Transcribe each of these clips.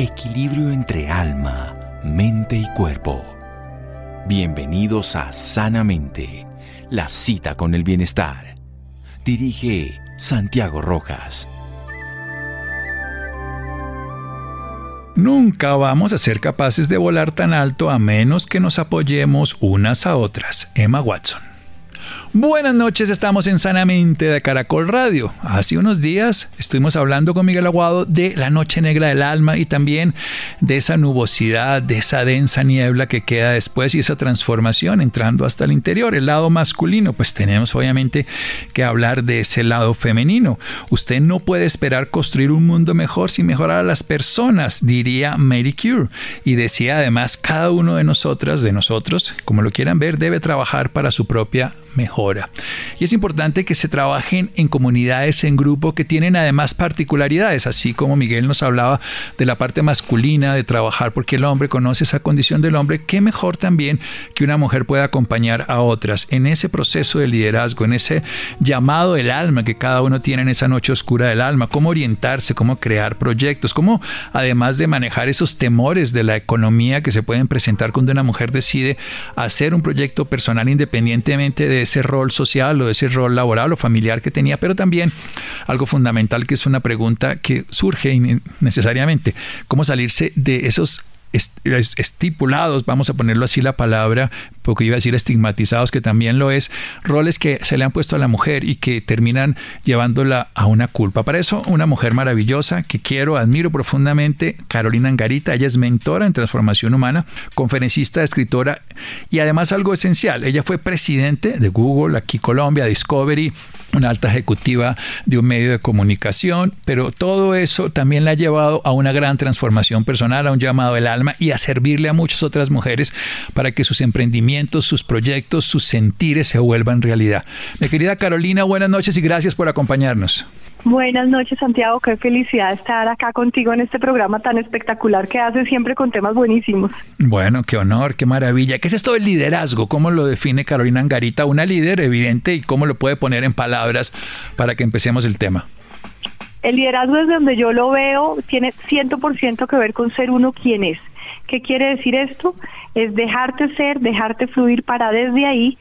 Equilibrio entre alma, mente y cuerpo. Bienvenidos a Sanamente, la cita con el bienestar. Dirige Santiago Rojas. Nunca vamos a ser capaces de volar tan alto a menos que nos apoyemos unas a otras. Emma Watson. Buenas noches, estamos en Sanamente de Caracol Radio. Hace unos días estuvimos hablando con Miguel Aguado de la noche negra del alma y también de esa nubosidad, de esa densa niebla que queda después y esa transformación entrando hasta el interior, el lado masculino. Pues tenemos obviamente que hablar de ese lado femenino. Usted no puede esperar construir un mundo mejor sin mejorar a las personas, diría Mary Cure. Y decía además, cada uno de nosotras, de nosotros, como lo quieran ver, debe trabajar para su propia mejora. Y es importante que se trabajen en comunidades, en grupo que tienen además particularidades, así como Miguel nos hablaba de la parte masculina, de trabajar porque el hombre conoce esa condición del hombre, qué mejor también que una mujer pueda acompañar a otras en ese proceso de liderazgo, en ese llamado del alma que cada uno tiene en esa noche oscura del alma, cómo orientarse, cómo crear proyectos, cómo además de manejar esos temores de la economía que se pueden presentar cuando una mujer decide hacer un proyecto personal independientemente de ese rol social o ese rol laboral o familiar que tenía, pero también algo fundamental que es una pregunta que surge necesariamente, cómo salirse de esos estipulados, vamos a ponerlo así la palabra, porque iba a decir estigmatizados, que también lo es, roles que se le han puesto a la mujer y que terminan llevándola a una culpa. Para eso, una mujer maravillosa que quiero, admiro profundamente, Carolina Angarita, ella es mentora en transformación humana, conferencista, escritora y además algo esencial, ella fue presidente de Google, aquí Colombia, Discovery, una alta ejecutiva de un medio de comunicación, pero todo eso también la ha llevado a una gran transformación personal, a un llamado del alma y a servirle a muchas otras mujeres para que sus emprendimientos, sus proyectos, sus sentires se vuelvan realidad. Mi querida Carolina, buenas noches y gracias por acompañarnos. Buenas noches, Santiago. Qué felicidad estar acá contigo en este programa tan espectacular que hace siempre con temas buenísimos. Bueno, qué honor, qué maravilla. ¿Qué es esto del liderazgo? ¿Cómo lo define Carolina Angarita? Una líder evidente y cómo lo puede poner en palabras para que empecemos el tema. El liderazgo desde donde yo lo veo tiene 100% que ver con ser uno quien es. ¿Qué quiere decir esto? Es dejarte ser, dejarte fluir para desde ahí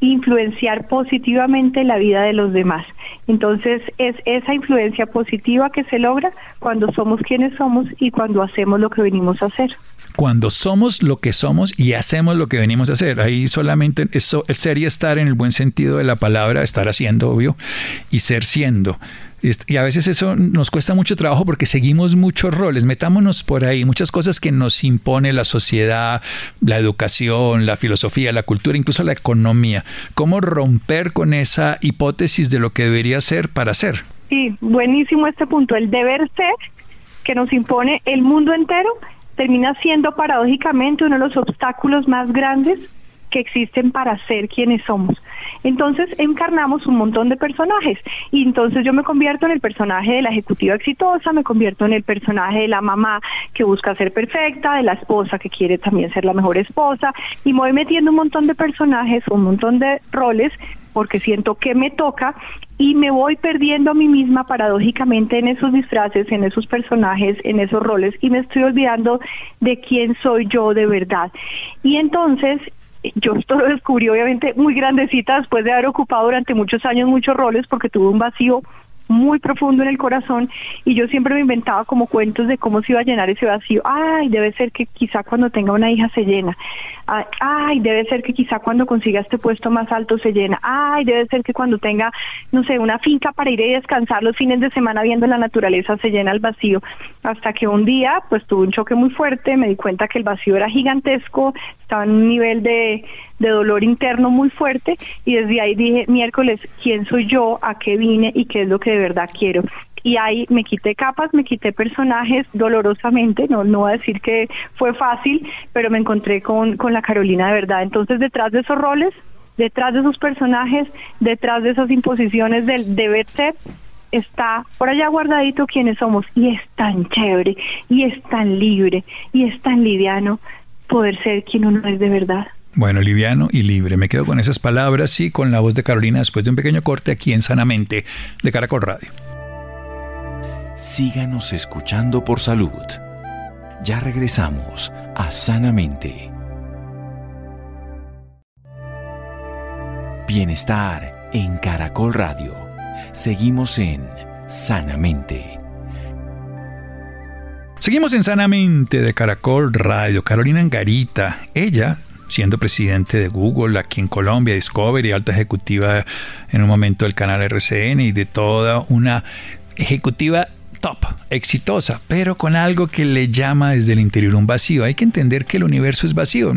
influenciar positivamente la vida de los demás. Entonces es esa influencia positiva que se logra cuando somos quienes somos y cuando hacemos lo que venimos a hacer. Cuando somos lo que somos y hacemos lo que venimos a hacer. Ahí solamente eso, el ser y estar en el buen sentido de la palabra, estar haciendo, obvio, y ser siendo. Y a veces eso nos cuesta mucho trabajo porque seguimos muchos roles. Metámonos por ahí, muchas cosas que nos impone la sociedad, la educación, la filosofía, la cultura, incluso la economía. ¿Cómo romper con esa hipótesis de lo que debería ser para ser? Sí, buenísimo este punto. El deber ser que nos impone el mundo entero termina siendo paradójicamente uno de los obstáculos más grandes que existen para ser quienes somos. Entonces encarnamos un montón de personajes y entonces yo me convierto en el personaje de la ejecutiva exitosa, me convierto en el personaje de la mamá que busca ser perfecta, de la esposa que quiere también ser la mejor esposa y me voy metiendo un montón de personajes, un montón de roles porque siento que me toca y me voy perdiendo a mí misma paradójicamente en esos disfraces, en esos personajes, en esos roles y me estoy olvidando de quién soy yo de verdad. Y entonces yo esto lo descubrí obviamente muy grandecita después de haber ocupado durante muchos años muchos roles porque tuve un vacío muy profundo en el corazón y yo siempre me inventaba como cuentos de cómo se iba a llenar ese vacío. Ay, debe ser que quizá cuando tenga una hija se llena. Ay, debe ser que quizá cuando consiga este puesto más alto se llena. Ay, debe ser que cuando tenga, no sé, una finca para ir a descansar los fines de semana viendo la naturaleza se llena el vacío. Hasta que un día, pues tuve un choque muy fuerte, me di cuenta que el vacío era gigantesco, estaba en un nivel de, de dolor interno muy fuerte y desde ahí dije, miércoles, ¿quién soy yo? ¿A qué vine? ¿Y qué es lo que de verdad quiero? y ahí me quité capas, me quité personajes dolorosamente, no, no voy a decir que fue fácil, pero me encontré con, con la Carolina de verdad. Entonces detrás de esos roles, detrás de esos personajes, detrás de esas imposiciones del deber ser, está por allá guardadito quienes somos y es tan chévere y es tan libre y es tan liviano poder ser quien uno es de verdad. Bueno, liviano y libre. Me quedo con esas palabras y con la voz de Carolina después de un pequeño corte aquí en Sanamente de Caracol Radio síganos escuchando por salud. Ya regresamos a Sanamente. Bienestar en Caracol Radio. Seguimos en Sanamente. Seguimos en Sanamente de Caracol Radio. Carolina Angarita, ella siendo presidente de Google aquí en Colombia, Discovery, alta ejecutiva en un momento del canal RCN y de toda una ejecutiva top, exitosa, pero con algo que le llama desde el interior un vacío. Hay que entender que el universo es vacío.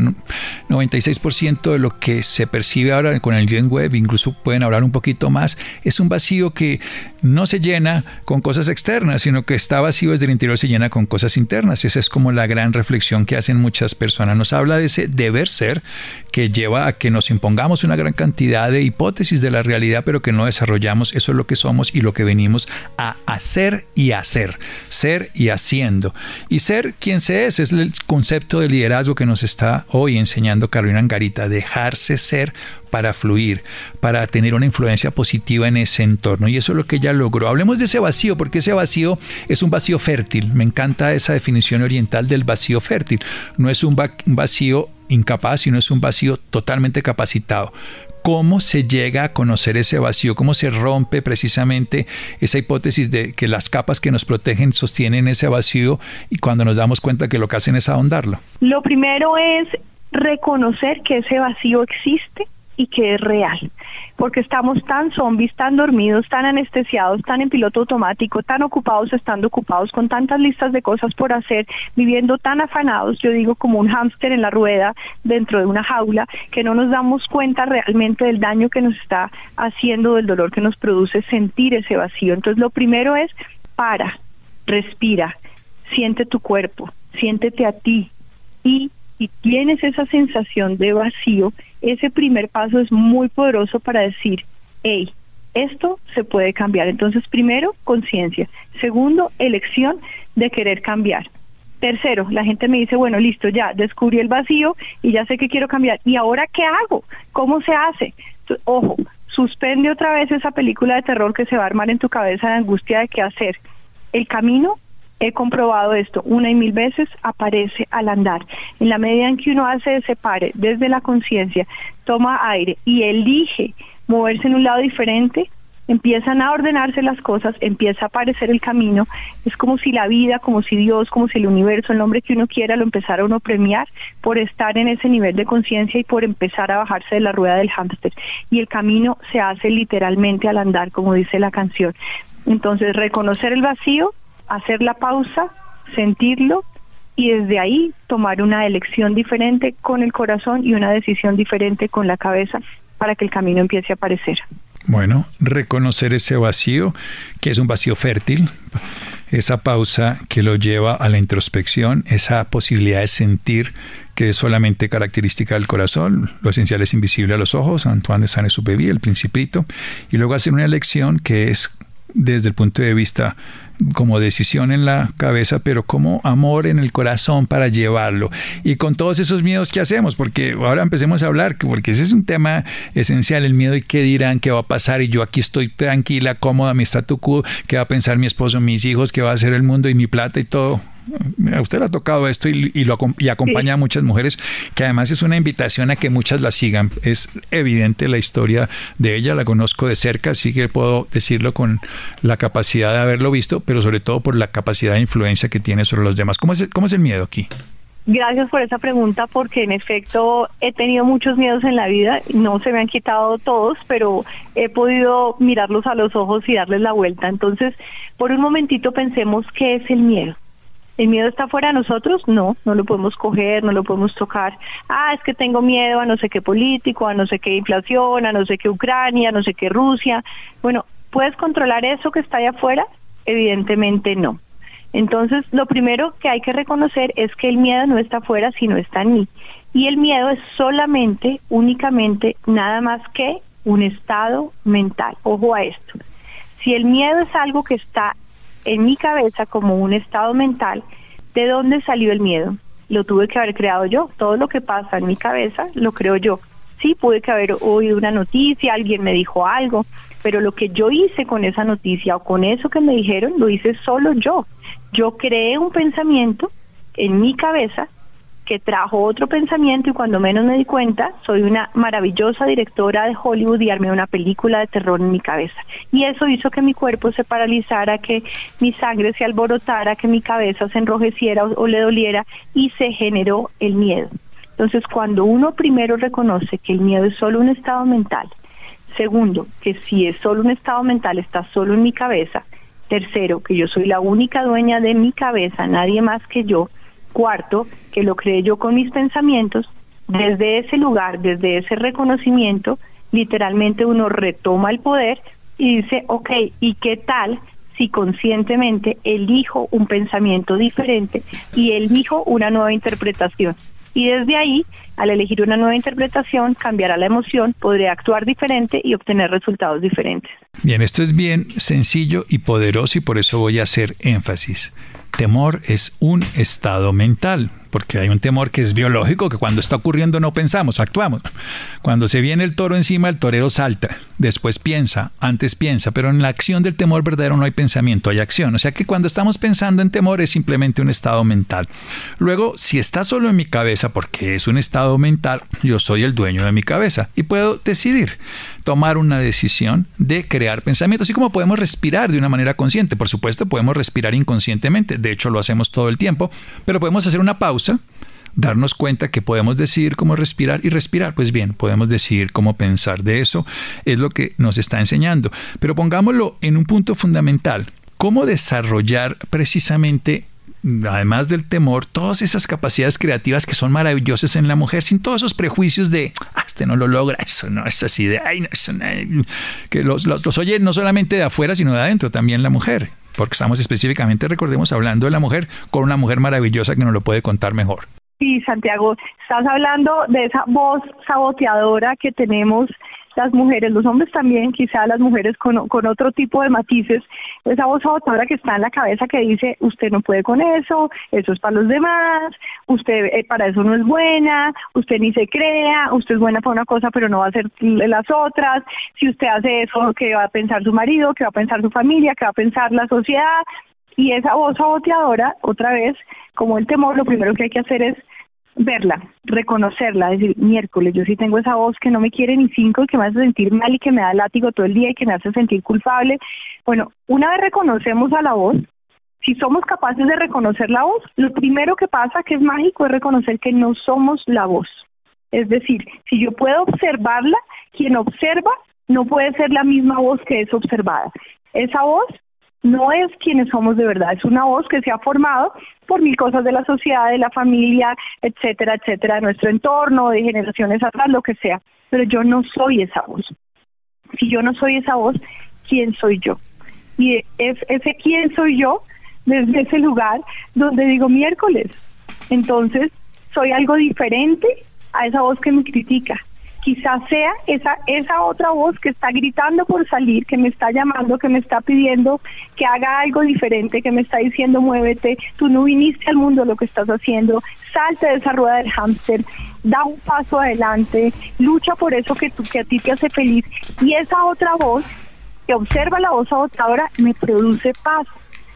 96% de lo que se percibe ahora con el Gen Web, incluso pueden hablar un poquito más, es un vacío que no se llena con cosas externas, sino que está vacío desde el interior, se llena con cosas internas. Esa es como la gran reflexión que hacen muchas personas. Nos habla de ese deber ser que lleva a que nos impongamos una gran cantidad de hipótesis de la realidad, pero que no desarrollamos. Eso es lo que somos y lo que venimos a hacer y hacer. Ser y haciendo. Y ser quien se es, es el concepto de liderazgo que nos está hoy enseñando Carolina Angarita. Dejarse ser para fluir, para tener una influencia positiva en ese entorno. Y eso es lo que ella logró. Hablemos de ese vacío, porque ese vacío es un vacío fértil. Me encanta esa definición oriental del vacío fértil. No es un vacío incapaz, sino es un vacío totalmente capacitado. ¿Cómo se llega a conocer ese vacío? ¿Cómo se rompe precisamente esa hipótesis de que las capas que nos protegen sostienen ese vacío y cuando nos damos cuenta que lo que hacen es ahondarlo? Lo primero es reconocer que ese vacío existe y que es real, porque estamos tan zombies, tan dormidos, tan anestesiados, tan en piloto automático, tan ocupados estando ocupados con tantas listas de cosas por hacer, viviendo tan afanados, yo digo como un hámster en la rueda dentro de una jaula, que no nos damos cuenta realmente del daño que nos está haciendo, del dolor que nos produce sentir ese vacío. Entonces lo primero es para, respira, siente tu cuerpo, siéntete a ti y si tienes esa sensación de vacío, ese primer paso es muy poderoso para decir, hey, esto se puede cambiar. Entonces, primero, conciencia. Segundo, elección de querer cambiar. Tercero, la gente me dice, bueno, listo, ya descubrí el vacío y ya sé que quiero cambiar. ¿Y ahora qué hago? ¿Cómo se hace? ojo, suspende otra vez esa película de terror que se va a armar en tu cabeza de angustia de qué hacer. El camino he comprobado esto una y mil veces, aparece al andar. En la medida en que uno hace ese pare desde la conciencia, toma aire y elige moverse en un lado diferente, empiezan a ordenarse las cosas, empieza a aparecer el camino, es como si la vida, como si Dios, como si el universo, el nombre que uno quiera, lo empezara a uno premiar por estar en ese nivel de conciencia y por empezar a bajarse de la rueda del hámster. Y el camino se hace literalmente al andar, como dice la canción. Entonces, reconocer el vacío, hacer la pausa, sentirlo y desde ahí tomar una elección diferente con el corazón y una decisión diferente con la cabeza para que el camino empiece a aparecer. Bueno, reconocer ese vacío, que es un vacío fértil, esa pausa que lo lleva a la introspección, esa posibilidad de sentir que es solamente característica del corazón, lo esencial es invisible a los ojos, Antoine de Saint-Exupéry, el principito, y luego hacer una elección que es desde el punto de vista como decisión en la cabeza, pero como amor en el corazón para llevarlo. Y con todos esos miedos que hacemos, porque ahora empecemos a hablar, porque ese es un tema esencial, el miedo y qué dirán, qué va a pasar, y yo aquí estoy tranquila, cómoda, mi statu quo, qué va a pensar mi esposo, mis hijos, qué va a hacer el mundo y mi plata y todo a usted le ha tocado esto y, lo, y acompaña a muchas mujeres, que además es una invitación a que muchas la sigan. Es evidente la historia de ella, la conozco de cerca, así que puedo decirlo con la capacidad de haberlo visto, pero sobre todo por la capacidad de influencia que tiene sobre los demás. ¿Cómo es, cómo es el miedo aquí? Gracias por esa pregunta porque en efecto he tenido muchos miedos en la vida, no se me han quitado todos, pero he podido mirarlos a los ojos y darles la vuelta. Entonces, por un momentito pensemos qué es el miedo. ¿El miedo está fuera de nosotros? No, no lo podemos coger, no lo podemos tocar. Ah, es que tengo miedo a no sé qué político, a no sé qué inflación, a no sé qué Ucrania, a no sé qué Rusia. Bueno, ¿puedes controlar eso que está allá afuera? Evidentemente no. Entonces, lo primero que hay que reconocer es que el miedo no está afuera, sino está en mí. Y el miedo es solamente, únicamente, nada más que un estado mental. Ojo a esto. Si el miedo es algo que está en mi cabeza como un estado mental, ¿de dónde salió el miedo? Lo tuve que haber creado yo. Todo lo que pasa en mi cabeza lo creo yo. Sí, pude que haber oído una noticia, alguien me dijo algo, pero lo que yo hice con esa noticia o con eso que me dijeron, lo hice solo yo. Yo creé un pensamiento en mi cabeza que trajo otro pensamiento y cuando menos me di cuenta, soy una maravillosa directora de Hollywood y armé una película de terror en mi cabeza. Y eso hizo que mi cuerpo se paralizara, que mi sangre se alborotara, que mi cabeza se enrojeciera o, le doliera y se generó el miedo. Entonces, cuando uno primero reconoce que el miedo es solo un estado mental, segundo, que si es solo un estado mental está solo en mi cabeza, tercero, que yo soy la única dueña de mi cabeza, nadie más que yo, Cuarto, que lo creé yo con mis pensamientos, desde ese lugar, desde ese reconocimiento, literalmente uno retoma el poder y dice, ok, ¿y qué tal si conscientemente elijo un pensamiento diferente y elijo una nueva interpretación? Y desde ahí, al elegir una nueva interpretación, cambiará la emoción, podré actuar diferente y obtener resultados diferentes. Bien, esto es bien sencillo y poderoso y por eso voy a hacer énfasis. Temor es un estado mental, porque hay un temor que es biológico, que cuando está ocurriendo no pensamos, actuamos. Cuando se viene el toro encima, el torero salta, después piensa, antes piensa, pero en la acción del temor verdadero no hay pensamiento, hay acción. O sea que cuando estamos pensando en temor es simplemente un estado mental. Luego, si está solo en mi cabeza, porque es un estado mental, yo soy el dueño de mi cabeza y puedo decidir tomar una decisión de crear pensamientos, así como podemos respirar de una manera consciente. Por supuesto, podemos respirar inconscientemente, de hecho lo hacemos todo el tiempo, pero podemos hacer una pausa, darnos cuenta que podemos decidir cómo respirar y respirar. Pues bien, podemos decidir cómo pensar. De eso es lo que nos está enseñando. Pero pongámoslo en un punto fundamental. ¿Cómo desarrollar precisamente además del temor, todas esas capacidades creativas que son maravillosas en la mujer, sin todos esos prejuicios de, ah, este no lo logra, eso no es así, de, ay, no, eso no, que los, los, los oye no solamente de afuera, sino de adentro, también la mujer, porque estamos específicamente, recordemos, hablando de la mujer con una mujer maravillosa que nos lo puede contar mejor. Sí, Santiago, estás hablando de esa voz saboteadora que tenemos las mujeres, los hombres también, quizá las mujeres con, con otro tipo de matices, esa voz agotadora que está en la cabeza que dice, usted no puede con eso, eso es para los demás, usted eh, para eso no es buena, usted ni se crea, usted es buena para una cosa pero no va a hacer las otras, si usted hace eso, ¿qué va a pensar su marido? ¿Qué va a pensar su familia? ¿Qué va a pensar la sociedad? Y esa voz saboteadora, otra vez, como el temor, lo primero que hay que hacer es verla, reconocerla, decir, miércoles, yo sí tengo esa voz que no me quiere ni cinco y que me hace sentir mal y que me da látigo todo el día y que me hace sentir culpable. Bueno, una vez reconocemos a la voz, si somos capaces de reconocer la voz, lo primero que pasa, que es mágico, es reconocer que no somos la voz. Es decir, si yo puedo observarla, quien observa no puede ser la misma voz que es observada. Esa voz no es quienes somos de verdad, es una voz que se ha formado por mil cosas de la sociedad, de la familia, etcétera, etcétera, de nuestro entorno, de generaciones atrás, lo que sea. Pero yo no soy esa voz. Si yo no soy esa voz, ¿quién soy yo? Y es ese quién soy yo desde ese lugar donde digo miércoles. Entonces, soy algo diferente a esa voz que me critica quizás sea esa, esa otra voz que está gritando por salir, que me está llamando, que me está pidiendo que haga algo diferente, que me está diciendo muévete, tú no viniste al mundo lo que estás haciendo, salte de esa rueda del hámster, da un paso adelante, lucha por eso que, tú, que a ti te hace feliz. Y esa otra voz que observa la voz ahora me produce paz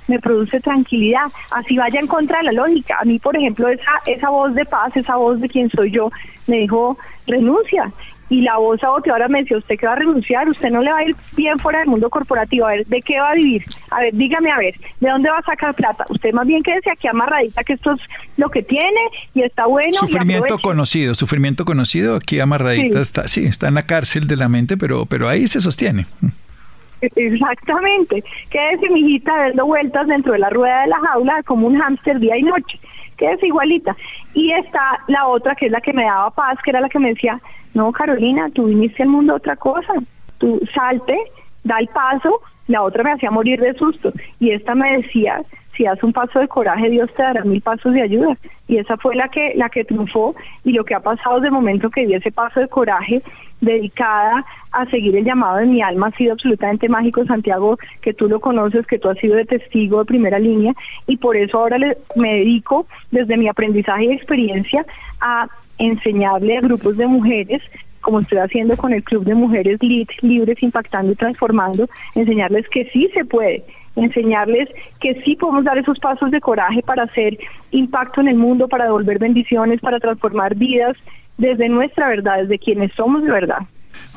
me produce tranquilidad, así vaya en contra de la lógica. A mí, por ejemplo, esa, esa voz de paz, esa voz de quien soy yo, me dijo, renuncia. Y la voz ahora me decía, ¿usted qué va a renunciar? ¿Usted no le va a ir bien fuera del mundo corporativo? A ver, ¿de qué va a vivir? A ver, dígame, a ver, ¿de dónde va a sacar plata? Usted más bien quédese aquí amarradita, que esto es lo que tiene y está bueno. Sufrimiento conocido, sufrimiento conocido, aquí amarradita está, sí, está en la cárcel de la mente, pero, pero ahí se sostiene. Exactamente. Quédese, mijita, dando vueltas dentro de la rueda de la jaula como un hámster día y noche. Quédese igualita. Y está la otra, que es la que me daba paz, que era la que me decía, no, Carolina, tú viniste al mundo a otra cosa. Tú salte, da el paso. La otra me hacía morir de susto. Y esta me decía, si das un paso de coraje, Dios te dará mil pasos de ayuda. Y esa fue la que, la que triunfó. Y lo que ha pasado desde el momento que di ese paso de coraje, dedicada a seguir el llamado de mi alma, ha sido absolutamente mágico, Santiago, que tú lo conoces, que tú has sido de testigo de primera línea. Y por eso ahora le, me dedico, desde mi aprendizaje y experiencia, a enseñarle a grupos de mujeres como estoy haciendo con el Club de Mujeres Libres Impactando y Transformando, enseñarles que sí se puede enseñarles que sí podemos dar esos pasos de coraje para hacer impacto en el mundo, para devolver bendiciones, para transformar vidas desde nuestra verdad, desde quienes somos de verdad.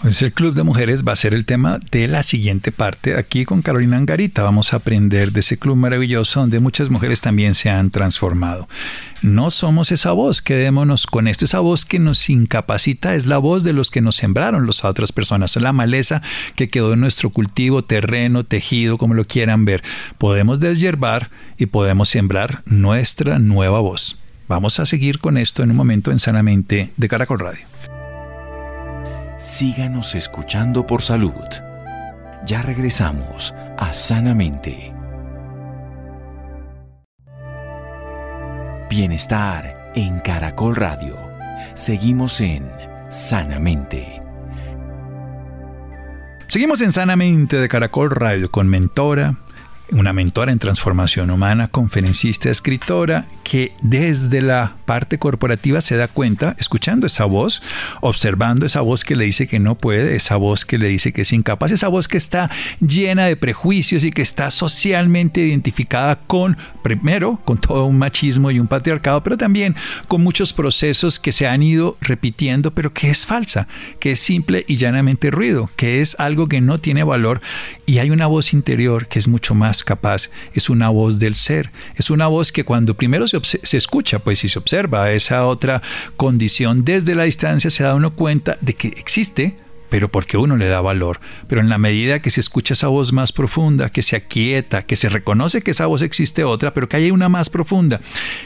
El Club de Mujeres va a ser el tema de la siguiente parte. Aquí con Carolina Angarita vamos a aprender de ese club maravilloso donde muchas mujeres también se han transformado. No somos esa voz, quedémonos con esto. Esa voz que nos incapacita es la voz de los que nos sembraron las otras personas. Es la maleza que quedó en nuestro cultivo, terreno, tejido, como lo quieran ver. Podemos deshiervar y podemos sembrar nuestra nueva voz. Vamos a seguir con esto en un momento en Sanamente de Caracol Radio síganos escuchando por salud. Ya regresamos a Sanamente. Bienestar en Caracol Radio. Seguimos en Sanamente. Seguimos en Sanamente de Caracol Radio con mentora, una mentora en transformación humana, conferencista, escritora, que desde la parte corporativa se da cuenta, escuchando esa voz, observando esa voz que le dice que no puede, esa voz que le dice que es incapaz, esa voz que está llena de prejuicios y que está socialmente identificada con, primero, con todo un machismo y un patriarcado, pero también con muchos procesos que se han ido repitiendo, pero que es falsa, que es simple y llanamente ruido, que es algo que no tiene valor. Y hay una voz interior que es mucho más capaz, es una voz del ser, es una voz que cuando primero se, se escucha, pues si se observa esa otra condición desde la distancia, se da uno cuenta de que existe, pero porque uno le da valor. Pero en la medida que se escucha esa voz más profunda, que se aquieta, que se reconoce que esa voz existe otra, pero que hay una más profunda,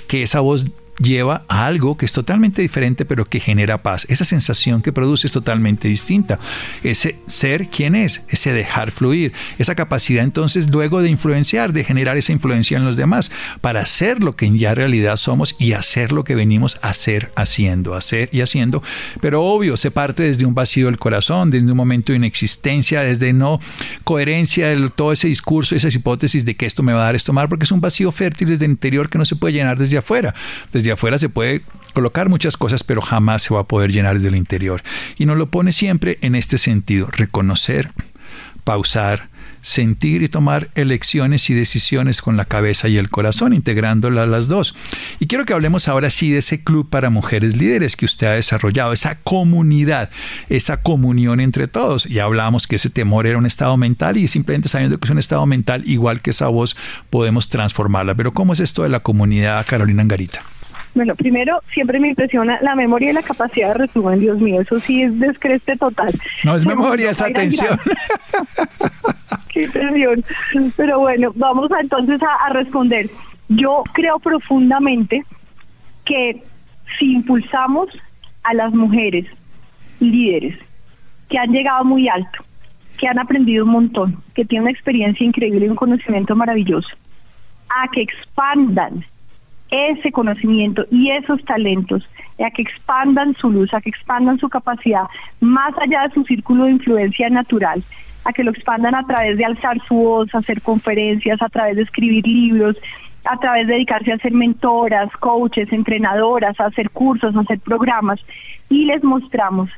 que esa voz lleva a algo que es totalmente diferente pero que genera paz. Esa sensación que produce es totalmente distinta. Ese ser quién es, ese dejar fluir, esa capacidad entonces luego de influenciar, de generar esa influencia en los demás para hacer lo que ya realidad somos y hacer lo que venimos a hacer haciendo, hacer y haciendo. Pero obvio, se parte desde un vacío del corazón, desde un momento de inexistencia, desde no coherencia de todo ese discurso, esas hipótesis de que esto me va a dar esto mal, porque es un vacío fértil desde el interior que no se puede llenar desde afuera. Desde afuera se puede colocar muchas cosas, pero jamás se va a poder llenar desde el interior. Y nos lo pone siempre en este sentido, reconocer, pausar, sentir y tomar elecciones y decisiones con la cabeza y el corazón, integrándolas las dos. Y quiero que hablemos ahora sí de ese club para mujeres líderes que usted ha desarrollado, esa comunidad, esa comunión entre todos. Ya hablábamos que ese temor era un estado mental y simplemente sabiendo que es un estado mental, igual que esa voz, podemos transformarla. Pero ¿cómo es esto de la comunidad, Carolina Angarita? Bueno, primero, siempre me impresiona la memoria y la capacidad de resumen, Dios mío, eso sí es descreste total. No es memoria, es atención. Qué atención. Pero bueno, vamos a, entonces a, a responder. Yo creo profundamente que si impulsamos a las mujeres líderes que han llegado muy alto, que han aprendido un montón, que tienen una experiencia increíble y un conocimiento maravilloso, a que expandan ese conocimiento y esos talentos, a que expandan su luz, a que expandan su capacidad más allá de su círculo de influencia natural, a que lo expandan a través de alzar su voz, hacer conferencias, a través de escribir libros, a través de dedicarse a ser mentoras, coaches, entrenadoras, a hacer cursos, a hacer programas. Y les mostramos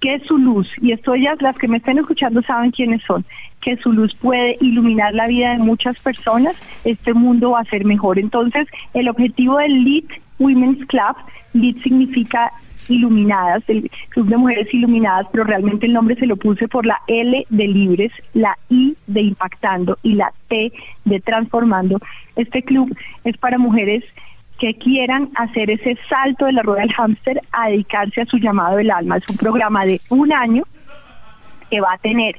que su luz, y esto ellas, las que me estén escuchando saben quiénes son, que su luz puede iluminar la vida de muchas personas, este mundo va a ser mejor. Entonces, el objetivo del Lead Women's Club, Lead significa iluminadas, el Club de Mujeres Iluminadas, pero realmente el nombre se lo puse por la L de libres, la I de impactando y la T de transformando. Este club es para mujeres que quieran hacer ese salto de la rueda del hámster a dedicarse a su llamado del alma. Es un programa de un año que va a tener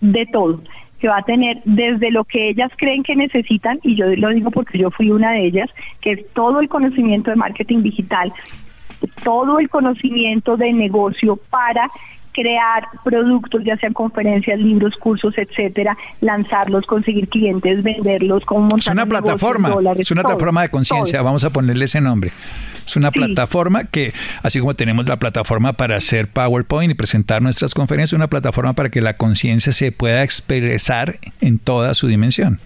de todo, que va a tener desde lo que ellas creen que necesitan, y yo lo digo porque yo fui una de ellas, que es todo el conocimiento de marketing digital, todo el conocimiento de negocio para crear productos, ya sean conferencias, libros, cursos, etcétera, lanzarlos, conseguir clientes, venderlos, como montar Es una plataforma, es una plataforma de conciencia, vamos a ponerle ese nombre. Es una plataforma que, así como tenemos la plataforma para hacer PowerPoint y presentar nuestras conferencias, es una plataforma para que la conciencia se pueda expresar en toda su dimensión.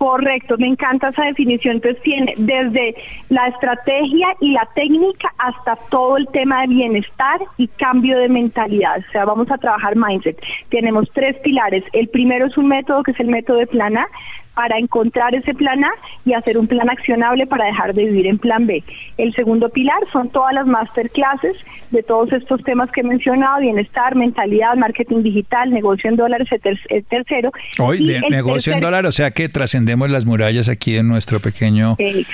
Correcto, me encanta esa definición. Entonces tiene desde la estrategia y la técnica hasta todo el tema de bienestar y cambio de mentalidad. O sea, vamos a trabajar mindset. Tenemos tres pilares. El primero es un método que es el método de plana, para encontrar ese plan A y hacer un plan accionable para dejar de vivir en plan B. El segundo pilar son todas las masterclasses de todos estos temas que he mencionado, bienestar, mentalidad, marketing digital, negocio en dólares, el tercero. Hoy, de negocio en dólares, o sea que trascendemos las murallas aquí en nuestro pequeño eh,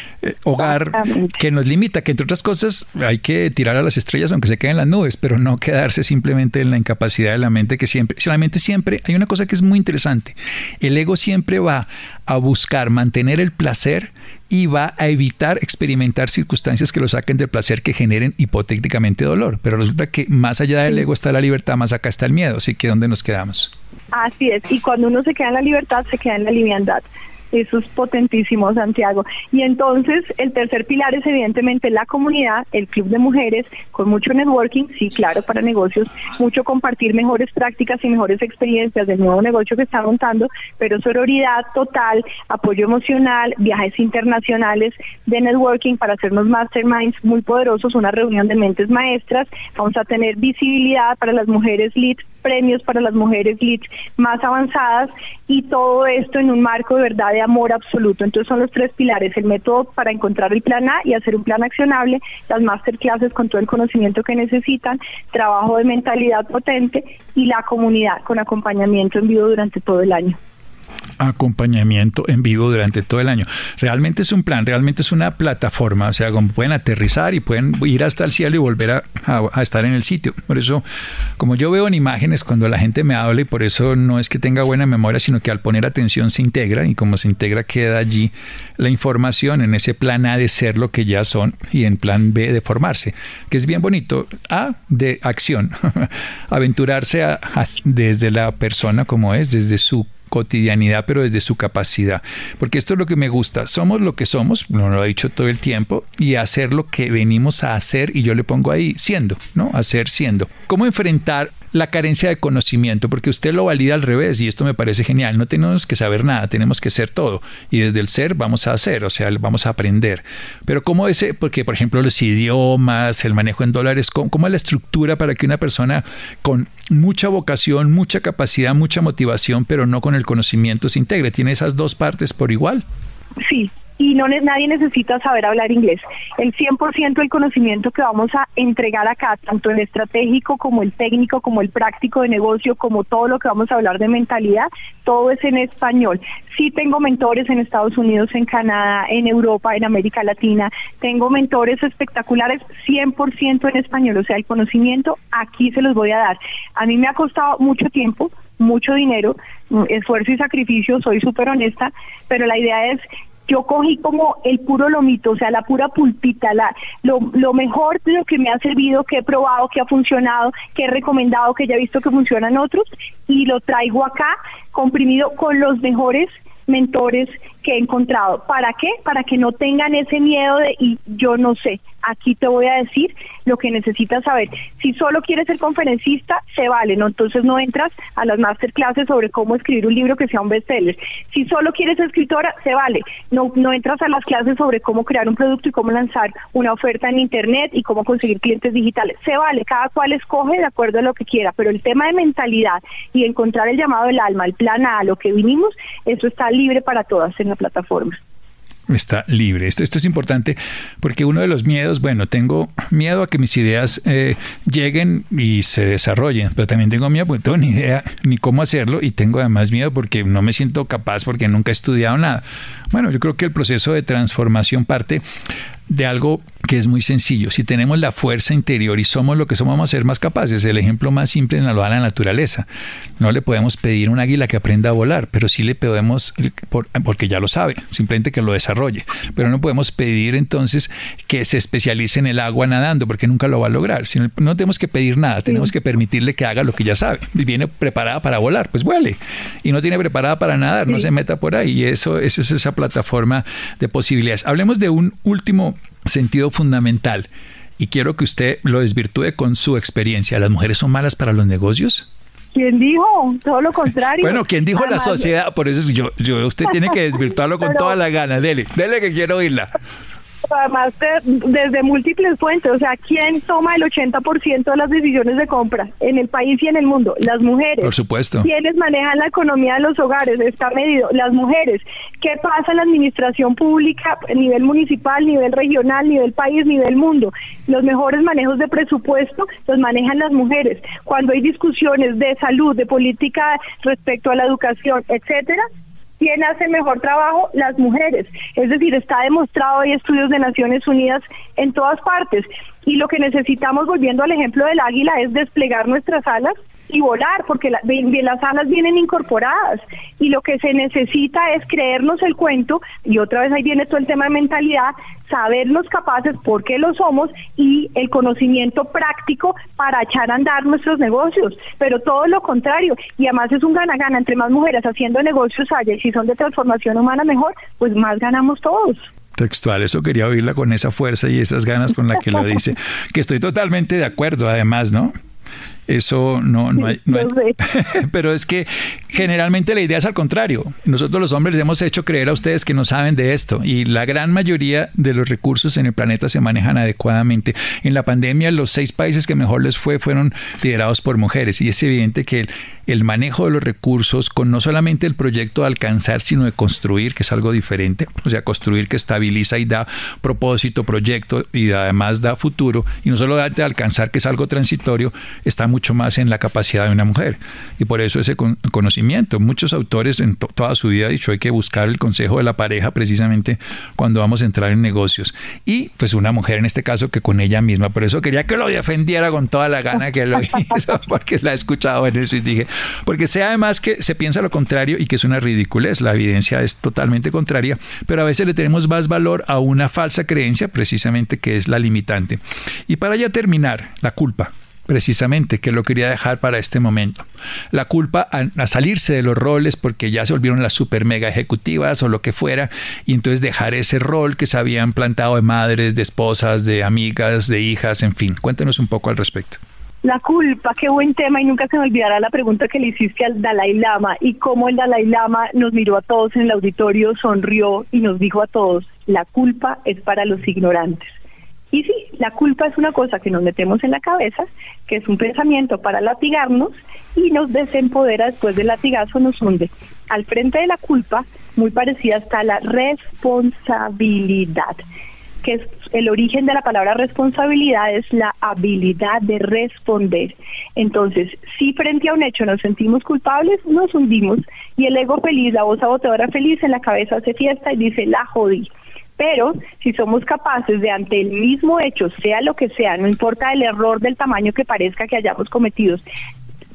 hogar que nos limita, que entre otras cosas hay que tirar a las estrellas aunque se queden en las nubes, pero no quedarse simplemente en la incapacidad de la mente que siempre, solamente siempre, hay una cosa que es muy interesante, el ego siempre va a buscar mantener el placer y va a evitar experimentar circunstancias que lo saquen del placer que generen hipotéticamente dolor. Pero resulta que más allá del ego está la libertad, más acá está el miedo. Así que ¿dónde nos quedamos? Así es. Y cuando uno se queda en la libertad, se queda en la liviandad. Eso es potentísimo, Santiago. Y entonces el tercer pilar es evidentemente la comunidad, el club de mujeres, con mucho networking, sí, claro, para negocios, mucho compartir mejores prácticas y mejores experiencias del nuevo negocio que está montando, pero sororidad total, apoyo emocional, viajes internacionales de networking para hacernos masterminds muy poderosos, una reunión de mentes maestras, vamos a tener visibilidad para las mujeres lead premios para las mujeres leads más avanzadas y todo esto en un marco de verdad de amor absoluto. Entonces son los tres pilares, el método para encontrar el plan A y hacer un plan accionable, las masterclasses con todo el conocimiento que necesitan, trabajo de mentalidad potente y la comunidad con acompañamiento en vivo durante todo el año acompañamiento en vivo durante todo el año. Realmente es un plan, realmente es una plataforma, o sea, como pueden aterrizar y pueden ir hasta el cielo y volver a, estar en el sitio. Por eso, como yo veo en imágenes cuando la gente me habla y por eso no es que tenga buena memoria, sino que al poner atención se integra y como se integra queda allí la información en ese plan A de ser lo que ya son y en plan B de formarse, que es bien bonito. A de acción, aventurarse desde la persona como es, desde su cotidianidad, pero desde su capacidad. Porque esto es lo que me gusta. Somos lo que somos, lo, lo he dicho todo el tiempo, y hacer lo que venimos a hacer, y yo le pongo ahí siendo, ¿no? Hacer siendo. ¿Cómo enfrentar la carencia de conocimiento, porque usted lo valida al revés y esto me parece genial. No tenemos que saber nada, tenemos que ser todo. Y desde el ser vamos a hacer, o sea, vamos a aprender. Pero ¿cómo ese? Porque, por ejemplo, los idiomas, el manejo en dólares, ¿cómo, la estructura para que una persona con mucha vocación, mucha capacidad, mucha motivación, pero no con el conocimiento se integre? ¿Tiene esas dos partes por igual? Sí, y no nadie necesita saber hablar inglés. El 100% del conocimiento que vamos a entregar acá, tanto el estratégico como el técnico, como el práctico de negocio, como todo lo que vamos a hablar de mentalidad, todo es en español. Sí tengo mentores en Estados Unidos, en Canadá, en Europa, en América Latina. Tengo mentores espectaculares 100% en español, o sea, el conocimiento aquí se los voy a dar. A mí me ha costado mucho tiempo, mucho dinero, esfuerzo y sacrificio, soy súper honesta, pero la idea es yo cogí como el puro lomito, o sea, la pura pulpita, la, lo, lo mejor de lo que me ha servido, que he probado, que ha funcionado, que he recomendado, que ya he visto que funcionan otros, y lo traigo acá comprimido con los mejores mentores que he encontrado. ¿Para qué? Para que no tengan ese miedo de, y yo no sé, aquí te voy a decir lo que necesitas saber. Si solo quieres ser conferencista, se vale, ¿no? Entonces no entras a las masterclasses sobre cómo escribir un libro que sea un bestseller. Si solo quieres ser escritora, se vale. No, no entras a las clases sobre cómo crear un producto y cómo lanzar una oferta en internet y cómo conseguir clientes digitales. Se vale, cada cual escoge de acuerdo a lo que quiera, pero el tema de mentalidad y encontrar el llamado del alma, el plan A, lo que vinimos, eso está libre para todas en la plataforma está libre. Esto, esto es importante porque uno de los miedos, bueno, tengo miedo a que mis ideas eh, lleguen y se desarrollen, pero también tengo miedo porque no tengo ni idea ni cómo hacerlo y tengo además miedo porque no me siento capaz porque nunca he estudiado nada. Bueno, yo creo que el proceso de transformación parte de algo que es muy sencillo. Si tenemos la fuerza interior y somos lo que somos, vamos a ser más capaces. El ejemplo más simple lo da la naturaleza. No le podemos pedir a un águila que aprenda a volar, pero sí le podemos, porque ya lo sabe, simplemente que lo desarrolle. Pero no podemos pedir entonces que se especialice en el agua nadando, porque nunca lo va a lograr. no tenemos que pedir nada, tenemos que permitirle que haga lo que ya sabe. Viene preparada para volar, pues vuele. Y no tiene preparada para nadar, no se meta por ahí. Y eso, esa es esa plataforma de posibilidades. Hablemos de un último sentido fundamental y quiero que usted lo desvirtúe con su experiencia. ¿Las mujeres son malas para los negocios? ¿Quién dijo? Todo lo contrario. Bueno, ¿quién dijo la sociedad? Por eso yo, yo, usted tiene que desvirtuarlo con toda la gana. Dele, dele que quiero oírla. Además desde múltiples fuentes, o sea, ¿quién toma el 80% de las decisiones de compra en el país y en el mundo? Las mujeres. Por supuesto. ¿Quiénes manejan la economía de los hogares? Está medido. Las mujeres. ¿Qué pasa en la administración pública a nivel municipal, nivel regional, nivel país, nivel mundo? Los mejores manejos de presupuesto los manejan las mujeres. Cuando hay discusiones de salud, de política respecto a la educación, etcétera, ¿Quién hace mejor trabajo? Las mujeres. Es decir, está demostrado, hay estudios de Naciones Unidas en todas partes. Y lo que necesitamos, volviendo al ejemplo del águila, es desplegar nuestras alas y volar, porque las alas vienen incorporadas y lo que se necesita es creernos el cuento y otra vez ahí viene todo el tema de mentalidad, sabernos capaces porque lo somos y el conocimiento práctico para echar a andar nuestros negocios, pero todo lo contrario y además es un gana-gana, entre más mujeres haciendo negocios haya y si son de transformación humana mejor, pues más ganamos todos textual. Eso quería oírla con esa fuerza y esas ganas con la que lo dice. Que estoy totalmente de acuerdo, además, ¿no? Eso no, no hay. pero es que generalmente la idea es al contrario. Nosotros los hombres hemos hecho creer a ustedes que no saben de esto y la gran mayoría de los recursos en el planeta se manejan adecuadamente. En la pandemia los seis países que mejor les fue fueron liderados por mujeres y es evidente que el, manejo de los recursos con no solamente el proyecto de alcanzar, sino de construir, que es algo diferente, o sea, construir que estabiliza y da propósito, proyecto y además da futuro, y no solo darte de alcanzar, que es algo transitorio, está mucho más en la capacidad de una mujer. Y por eso ese conocimiento. Muchos autores en toda su vida han dicho hay que buscar el consejo de la pareja precisamente cuando vamos a entrar en negocios. Y pues una mujer en este caso que con ella misma. Por eso quería que lo defendiera con toda la gana que lo hizo, porque la he escuchado en eso y dije, porque sea además que se piensa lo contrario y que es una ridiculez, la evidencia es totalmente contraria, pero a veces le tenemos más valor a una falsa creencia, precisamente que es la limitante. Y para ya terminar, la culpa precisamente, que lo quería dejar para este momento. La culpa a, salirse de los roles porque ya se volvieron las super mega ejecutivas o lo que fuera, y entonces dejar ese rol que se habían plantado de madres, de esposas, de amigas, de hijas, en fin. Cuéntenos un poco al respecto. La culpa, qué buen tema y nunca se me olvidará la pregunta que le hiciste al Dalai Lama y cómo el Dalai Lama nos miró a todos en el auditorio, sonrió y nos dijo a todos, la culpa es para los ignorantes. Y sí, la culpa es una cosa que nos metemos en la cabeza, que es un pensamiento para latigarnos y nos desempodera después del latigazo, nos hunde. Al frente de la culpa, muy parecida está la responsabilidad que es el origen de la palabra responsabilidad es la habilidad de responder. Entonces, si frente a un hecho nos sentimos culpables, nos hundimos y el ego feliz, la voz saboteadora feliz en la cabeza hace fiesta y dice, la jodí. Pero si somos capaces de ante el mismo hecho, sea lo que sea, no importa el error del tamaño que parezca que hayamos cometido,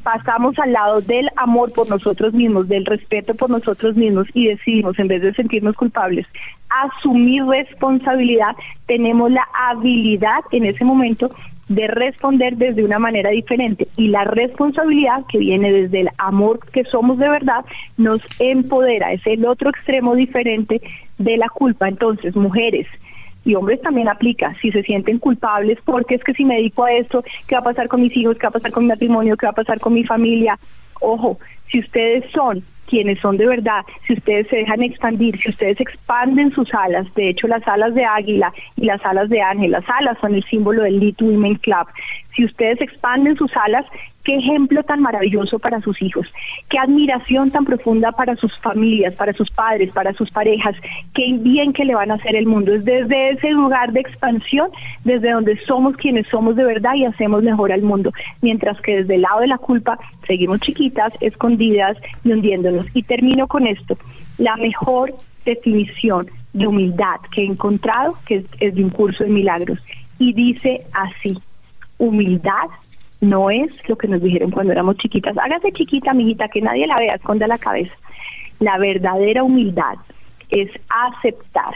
pasamos al lado del amor por nosotros mismos, del respeto por nosotros mismos y decidimos, en vez de sentirnos culpables, asumir responsabilidad, tenemos la habilidad en ese momento de responder desde una manera diferente. Y la responsabilidad que viene desde el amor que somos de verdad nos empodera, es el otro extremo diferente de la culpa. Entonces, mujeres, y hombres también aplica, si se sienten culpables, porque es que si me dedico a esto, ¿qué va a pasar con mis hijos? ¿Qué va a pasar con mi matrimonio? ¿Qué va a pasar con mi familia? Ojo, si ustedes son quienes son de verdad, si ustedes se dejan expandir, si ustedes expanden sus alas, de hecho las alas de águila y las alas de ángel, las alas son el símbolo del Lit Women Club, si ustedes expanden sus alas, qué ejemplo tan maravilloso para sus hijos, qué admiración tan profunda para sus familias, para sus padres, para sus parejas, qué bien que le van a hacer el mundo. Es desde ese lugar de expansión, desde donde somos quienes somos de verdad y hacemos mejor al mundo, mientras que desde el lado de la culpa seguimos chiquitas, escondidas y hundiéndonos. Y termino con esto, la mejor definición de humildad que he encontrado, que es, de un curso de milagros, y dice así, humildad no es lo que nos dijeron cuando éramos chiquitas. Hágase chiquita, amiguita, que nadie la vea, esconda la cabeza. La verdadera humildad es aceptar,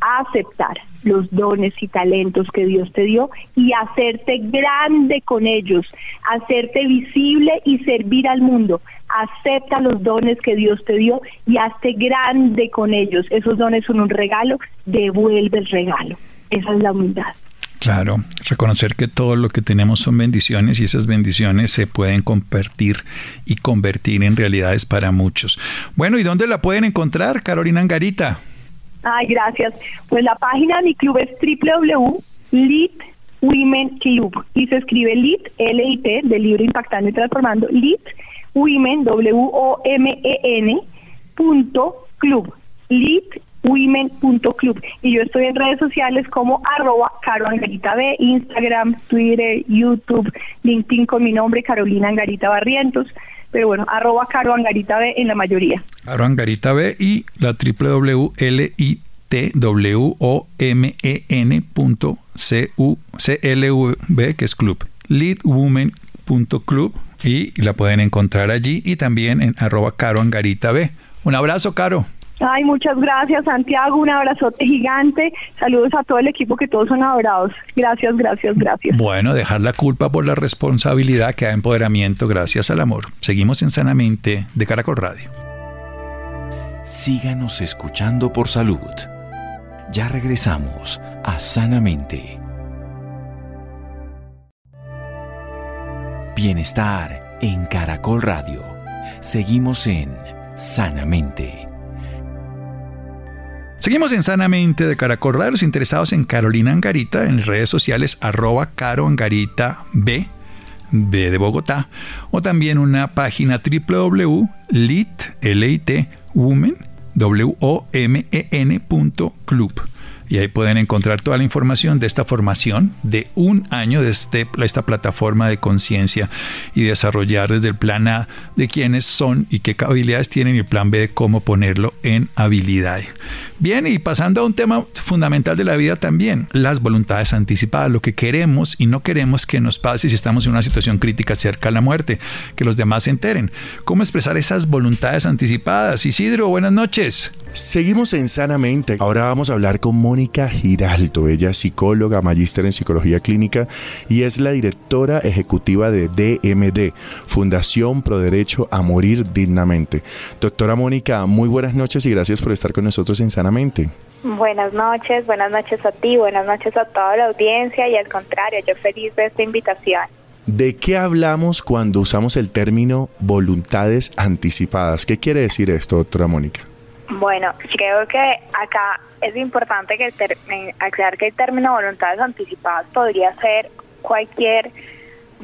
aceptar los dones y talentos que Dios te dio y hacerte grande con ellos, hacerte visible y servir al mundo. Acepta los dones que Dios te dio y hazte grande con ellos. Esos dones son un regalo, devuelve el regalo. Esa es la humildad. Claro, reconocer que todo lo que tenemos son bendiciones y esas bendiciones se pueden compartir y convertir en realidades para muchos. Bueno, ¿y dónde la pueden encontrar, Carolina Angarita? Ay, gracias. Pues la página de mi club es www.lit Women Club y se escribe LIT, L-I-T, del libro Impactando y Transformando, LIT Women, W-O-M-E-N, punto club, litwomen.club. Y yo estoy en redes sociales como arroba Caro Angarita B, Instagram, Twitter, YouTube, LinkedIn con mi nombre, Carolina Angarita Barrientos. Pero bueno, arroba Caro Angarita B en la mayoría. Caro Angarita B y la www.lit T-W-O-M-E-N.C-U-C-L-V, que es club. leadwoman.club y la pueden encontrar allí y también en arroba Caro Angarita B. Un abrazo, Caro. Ay, muchas gracias, Santiago. Un abrazote gigante. Saludos a todo el equipo, que todos son adorados. Gracias, gracias, gracias. Bueno, dejar la culpa por la responsabilidad que da empoderamiento gracias al amor. Seguimos en Sanamente de Caracol Radio. Síganos escuchando por salud. Ya regresamos a Sanamente. Bienestar en Caracol Radio. Seguimos en Sanamente. Seguimos en Sanamente de Caracol Radio. Los interesados en Carolina Angarita en redes sociales arroba Caro Angarita B, B de Bogotá, o también una página www.lit.women w-o-m-e-n.club y ahí pueden encontrar toda la información de esta formación de un año de este, esta plataforma de conciencia y desarrollar desde el plan A de quiénes son y qué habilidades tienen y el plan B de cómo ponerlo en habilidad. Bien, y pasando a un tema fundamental de la vida también, las voluntades anticipadas, lo que queremos y no queremos que nos pase si estamos en una situación crítica cerca a la muerte, que los demás se enteren. ¿Cómo expresar esas voluntades anticipadas? Isidro, buenas noches. Seguimos en Sanamente. Ahora vamos a hablar con Mónica Giraldo. Ella es psicóloga, magíster en psicología clínica y es la directora ejecutiva de DMD, Fundación Pro Derecho a Morir Dignamente. Doctora Mónica, muy buenas noches y gracias por estar con nosotros en Sanamente. Buenas noches, buenas noches a ti, buenas noches a toda la audiencia y al contrario, yo feliz de esta invitación. ¿De qué hablamos cuando usamos el término voluntades anticipadas? ¿Qué quiere decir esto, doctora Mónica? Bueno, creo que acá es importante que aclarar que el término voluntades anticipadas podría ser cualquier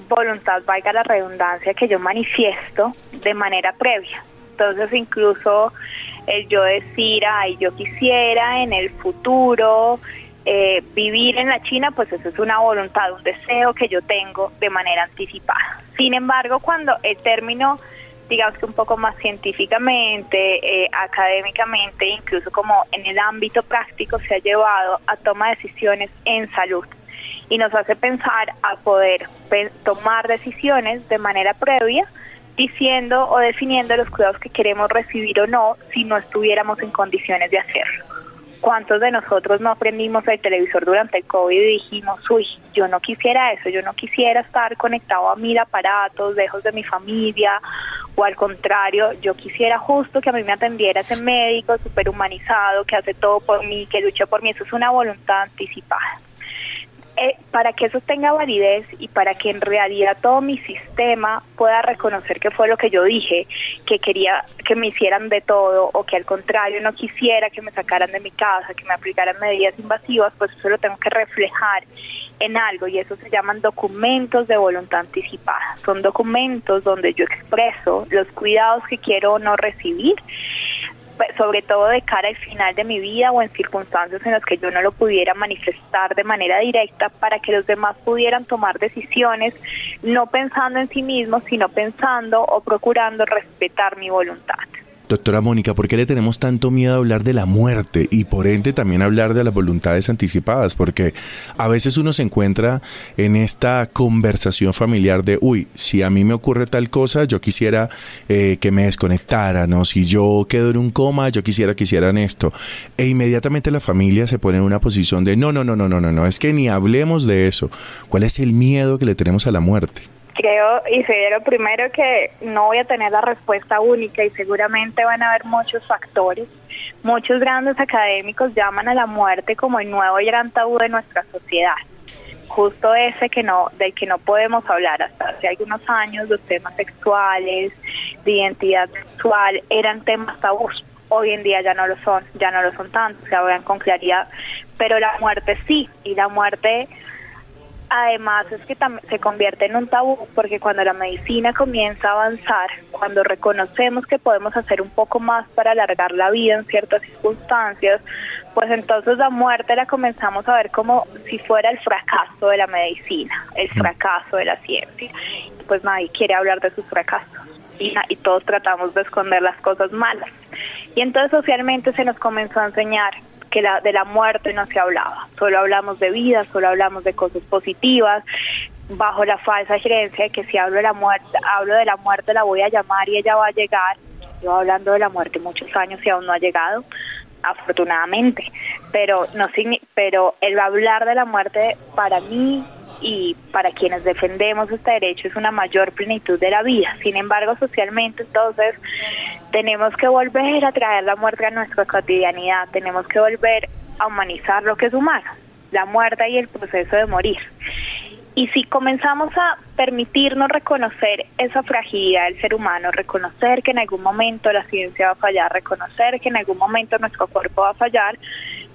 voluntad, valga la redundancia, que yo manifiesto de manera previa. Entonces, incluso el yo decir, ay, yo quisiera en el futuro eh, vivir en la China, pues eso es una voluntad, un deseo que yo tengo de manera anticipada. Sin embargo, cuando el término, digamos que un poco más científicamente, eh, académicamente, incluso como en el ámbito práctico, se ha llevado a toma de decisiones en salud y nos hace pensar a poder tomar decisiones de manera previa, diciendo o definiendo los cuidados que queremos recibir o no si no estuviéramos en condiciones de hacerlo. ¿Cuántos de nosotros no aprendimos el televisor durante el COVID y dijimos, uy, yo no quisiera eso, yo no quisiera estar conectado a mil aparatos, lejos de mi familia, o al contrario, yo quisiera justo que a mí me atendiera ese médico súper humanizado, que hace todo por mí, que lucha por mí, eso es una voluntad anticipada. Eh, para que eso tenga validez y para que en realidad todo mi sistema pueda reconocer que fue lo que yo dije, que quería que me hicieran de todo o que al contrario no quisiera que me sacaran de mi casa, que me aplicaran medidas invasivas, pues eso lo tengo que reflejar en algo y eso se llaman documentos de voluntad anticipada. Son documentos donde yo expreso los cuidados que quiero no recibir sobre todo de cara al final de mi vida o en circunstancias en las que yo no lo pudiera manifestar de manera directa para que los demás pudieran tomar decisiones no pensando en sí mismos, sino pensando o procurando respetar mi voluntad. Doctora Mónica, ¿por qué le tenemos tanto miedo a hablar de la muerte y por ende también hablar de las voluntades anticipadas? Porque a veces uno se encuentra en esta conversación familiar de, uy, si a mí me ocurre tal cosa, yo quisiera eh, que me desconectaran, o si yo quedo en un coma, yo quisiera que hicieran esto. E inmediatamente la familia se pone en una posición de, no, no, no, no, no, no, no, es que ni hablemos de eso. ¿Cuál es el miedo que le tenemos a la muerte? Creo y lo primero que no voy a tener la respuesta única y seguramente van a haber muchos factores. Muchos grandes académicos llaman a la muerte como el nuevo y gran tabú de nuestra sociedad. Justo ese que no, del que no podemos hablar hasta hace algunos años, los temas sexuales, de identidad sexual, eran temas tabús hoy en día ya no lo son, ya no lo son tanto, se hablan con claridad, pero la muerte sí, y la muerte además es que se convierte en un tabú porque cuando la medicina comienza a avanzar, cuando reconocemos que podemos hacer un poco más para alargar la vida en ciertas circunstancias, pues entonces la muerte la comenzamos a ver como si fuera el fracaso de la medicina, el fracaso de la ciencia. Pues nadie quiere hablar de sus fracasos y, y todos tratamos de esconder las cosas malas. Y entonces socialmente se nos comenzó a enseñar que la, de la muerte no se hablaba, solo hablamos de vida, solo hablamos de cosas positivas, bajo la falsa creencia de que si hablo de la muerte, hablo de la muerte la voy a llamar y ella va a llegar. Yo hablando de la muerte muchos años y aún no ha llegado, afortunadamente, pero no pero el hablar de la muerte para mí y para quienes defendemos este derecho es una mayor plenitud de la vida. Sin embargo, socialmente entonces tenemos que volver a traer la muerte a nuestra cotidianidad, tenemos que volver a humanizar lo que es humano, la muerte y el proceso de morir. Y si comenzamos a permitirnos reconocer esa fragilidad del ser humano, reconocer que en algún momento la ciencia va a fallar, reconocer que en algún momento nuestro cuerpo va a fallar,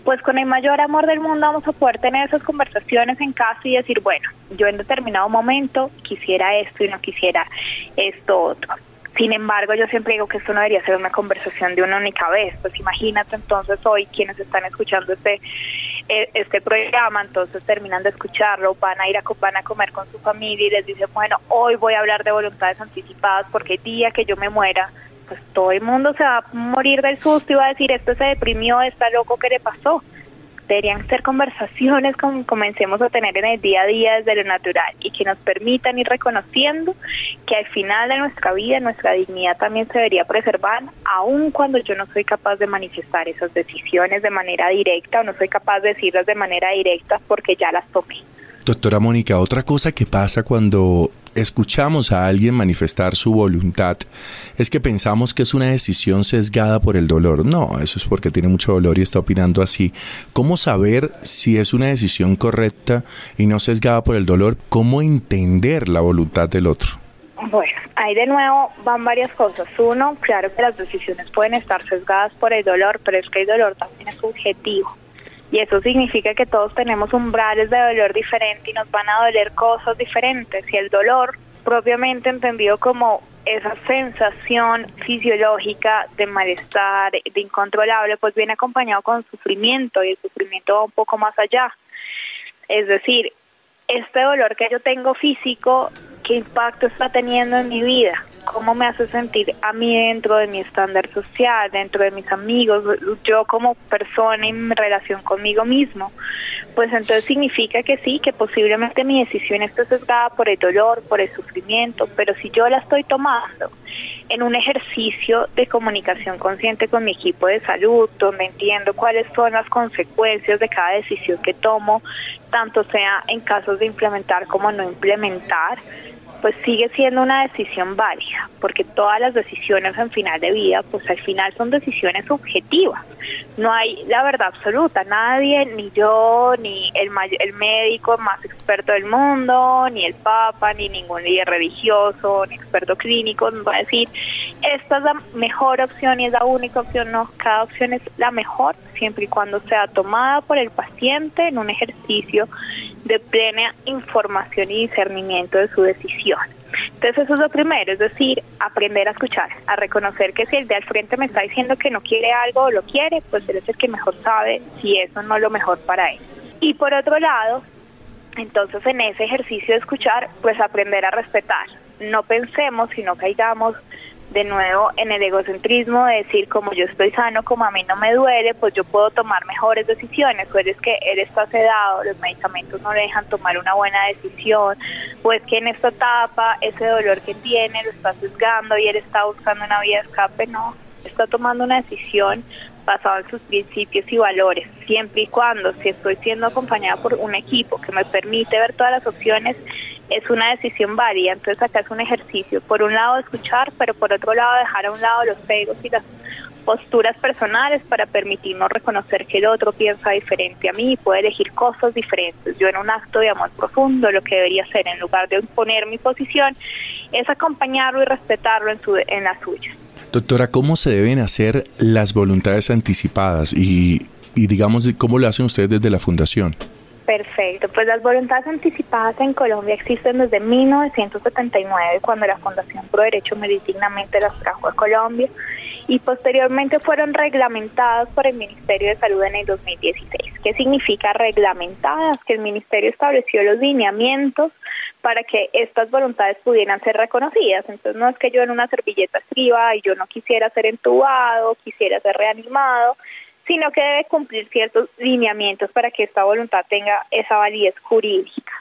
pues con el mayor amor del mundo vamos a poder tener esas conversaciones en casa y decir, bueno, yo en determinado momento quisiera esto y no quisiera esto otro. Sin embargo, yo siempre digo que esto no debería ser una conversación de una única vez. Pues imagínate entonces hoy quienes están escuchando este e, este programa, entonces terminan de escucharlo, van a ir a, van a comer con su familia y les dicen, bueno, hoy voy a hablar de voluntades anticipadas porque el día que yo me muera, pues todo el mundo se va a morir del susto y va a decir, esto se deprimió, está loco, ¿qué le pasó? deberían ser conversaciones como comencemos a tener en el día a día desde lo natural y que nos permitan ir reconociendo que al final de nuestra vida nuestra dignidad también se debería preservar, aun cuando yo no soy capaz de manifestar esas decisiones de manera directa o no soy capaz de decirlas de manera directa porque ya las tomé. Doctora Mónica, otra cosa que pasa cuando escuchamos a alguien manifestar su voluntad es que pensamos que es una decisión sesgada por el dolor. No, eso es porque tiene mucho dolor y está opinando así. ¿Cómo saber si es una decisión correcta y no sesgada por el dolor? ¿Cómo entender la voluntad del otro? Bueno, ahí de nuevo van varias cosas. Uno, claro que las decisiones pueden estar sesgadas por el dolor, pero es que el dolor también es subjetivo y eso significa que todos tenemos umbrales de dolor diferente y nos van a doler cosas diferentes y el dolor propiamente entendido como esa sensación fisiológica de malestar, de incontrolable, pues viene acompañado con sufrimiento y el sufrimiento va un poco más allá. Es decir, este dolor que yo tengo físico, ¿qué impacto está teniendo en mi vida? Cómo me hace sentir a mí dentro de mi estándar social, dentro de mis amigos, yo como persona en mi relación conmigo mismo, pues entonces significa que sí, que posiblemente mi decisión está sesgada por el dolor, por el sufrimiento, pero si yo la estoy tomando en un ejercicio de comunicación consciente con mi equipo de salud, donde entiendo cuáles son las consecuencias de cada decisión que tomo, tanto sea en casos de implementar como no implementar, pues sigue siendo una decisión válida, porque todas las decisiones en final de vida, pues al final son decisiones subjetivas. No hay la verdad absoluta. Nadie, ni yo, ni el, el médico más experto del mundo, ni el papa, ni ningún líder religioso, ni experto clínico nos va a decir, esta es la mejor opción y es la única opción. No, cada opción es la mejor, siempre y cuando sea tomada por el paciente en un ejercicio de plena información y discernimiento de su decisión. Entonces eso es lo primero, es decir, aprender a escuchar, a reconocer que si el de al frente me está diciendo que no quiere algo o lo quiere, pues él es el que mejor sabe si eso no es lo mejor para él. Y por otro lado, entonces en ese ejercicio de escuchar, pues aprender a respetar. No pensemos, sino caigamos de nuevo en el egocentrismo de decir como yo estoy sano, como a mí no me duele, pues yo puedo tomar mejores decisiones, o es que él está sedado, los medicamentos no le dejan tomar una buena decisión, pues que en esta etapa ese dolor que tiene lo está sesgando y él está buscando una vía de escape, no, está tomando una decisión basada en sus principios y valores, siempre y cuando si estoy siendo acompañada por un equipo que me permite ver todas las opciones, es una decisión válida. Entonces acá es un ejercicio, por un lado escuchar, pero por otro lado dejar a un lado los egos y las posturas personales para permitirnos reconocer que el otro piensa diferente a mí y puede elegir cosas diferentes. Yo en un acto de amor profundo lo que debería hacer en lugar de imponer mi posición es acompañarlo y respetarlo en, su, en la suya. Doctora, ¿cómo se deben hacer las voluntades anticipadas y, y digamos, cómo lo hacen ustedes desde la Fundación? Perfecto, pues las voluntades anticipadas en Colombia existen desde 1979, cuando la Fundación Pro Derecho Dignamente las trajo a Colombia y posteriormente fueron reglamentadas por el Ministerio de Salud en el 2016. ¿Qué significa reglamentadas? Que el Ministerio estableció los lineamientos para que estas voluntades pudieran ser reconocidas. Entonces no es que yo en una servilleta escriba y yo no quisiera ser entubado, quisiera ser reanimado, sino que debe cumplir ciertos lineamientos para que esta voluntad tenga esa validez jurídica.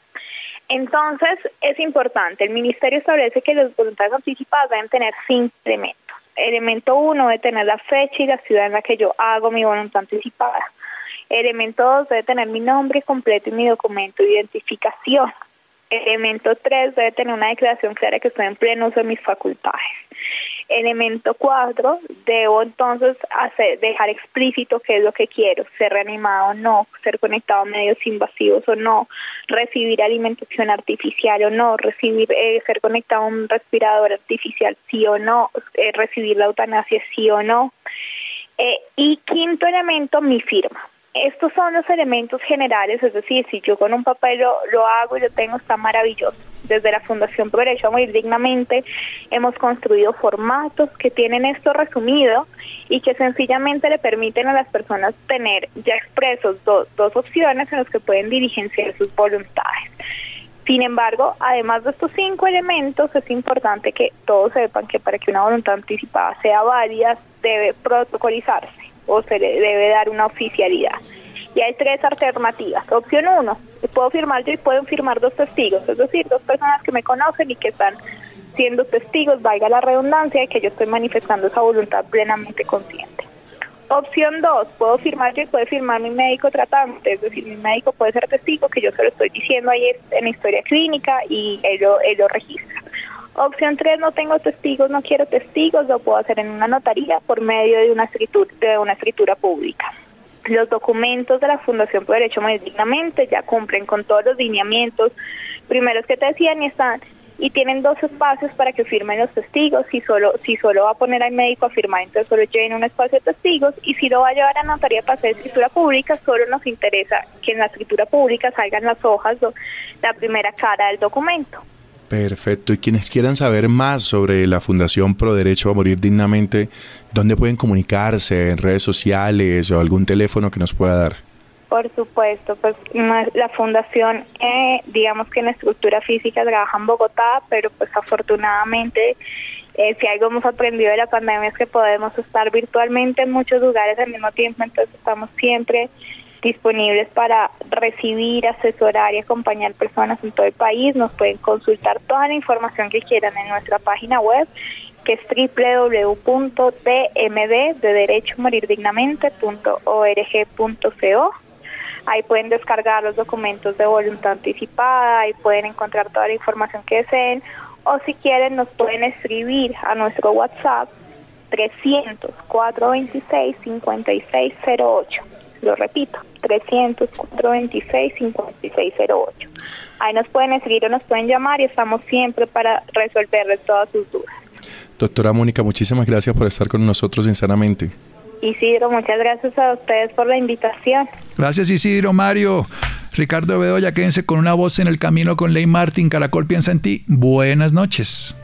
Entonces, es importante, el Ministerio establece que las voluntades anticipadas deben tener cinco elementos. Elemento uno debe tener la fecha y la ciudad en la que yo hago mi voluntad anticipada. Elemento dos debe tener mi nombre completo y mi documento de identificación. Elemento tres debe tener una declaración clara que estoy en pleno uso de mis facultades. Elemento cuatro, debo entonces hacer, dejar explícito qué es lo que quiero, ser reanimado o no, ser conectado a medios invasivos o no, recibir alimentación artificial o no, recibir, eh, ser conectado a un respirador artificial sí o no, eh, recibir la eutanasia sí o no. Eh, y quinto elemento, mi firma estos son los elementos generales, es decir, si yo con un papel lo, hago y lo tengo, está maravilloso. Desde la Fundación Por Derecho a Morir Dignamente hemos construido formatos que tienen esto resumido y que sencillamente le permiten a las personas tener ya expresos dos opciones en las que pueden diligenciar sus voluntades. Sin embargo, además de estos cinco elementos, es importante que todos sepan que para que una voluntad anticipada sea válida, debe protocolizarse o se le debe dar una oficialidad. Y hay tres alternativas. Opción uno, puedo firmar yo y pueden firmar dos testigos, es decir, dos personas que me conocen y que están siendo testigos, valga la redundancia, de que yo estoy manifestando esa voluntad plenamente consciente. Opción dos, puedo firmar yo y puede firmar mi médico tratante, es decir, mi médico puede ser testigo que yo se lo estoy diciendo ahí en la historia clínica y él lo, él lo registra. Opción 3, no tengo testigos, no quiero testigos, lo puedo hacer en una notaría por medio de una escritura, de una escritura pública. Los documentos de la Fundación por Derecho Muy Dignamente ya cumplen con todos los lineamientos primeros que te decían y están y tienen dos espacios para que firmen los testigos. Si solo si solo va a poner al médico a firmar, entonces solo llena un espacio de testigos y si lo va a llevar a notaría para hacer escritura pública, solo nos interesa que en la escritura pública salgan las hojas, la primera cara del documento. Perfecto. Y quienes quieran saber más sobre la Fundación Pro Derecho a Morir Dignamente, ¿dónde pueden comunicarse? ¿En redes sociales o algún teléfono que nos pueda dar? Por supuesto, pues la fundación, eh, digamos que en estructura física trabaja en Bogotá, pero pues afortunadamente eh, si algo hemos aprendido de la pandemia es que podemos estar virtualmente en muchos lugares al mismo tiempo, entonces estamos siempre disponibles para recibir, asesorar y acompañar personas en todo el país. Nos pueden consultar toda la información que quieran en nuestra página web que es www.dmd Ahí pueden descargar los documentos de voluntad anticipada, ahí pueden encontrar toda la información que deseen o si quieren nos pueden escribir a nuestro WhatsApp 300 426 5608. Lo repito, 300 426 5608. Ahí nos pueden escribir o nos pueden llamar y estamos siempre para resolverles todas sus dudas. Doctora Mónica, muchísimas gracias por estar con nosotros sinceramente. Isidro, muchas gracias a ustedes por la invitación. Gracias Isidro, Mario. Ricardo Bedoya, quédense con una voz en el camino con Ley Martín. Caracol piensa en ti. Buenas noches.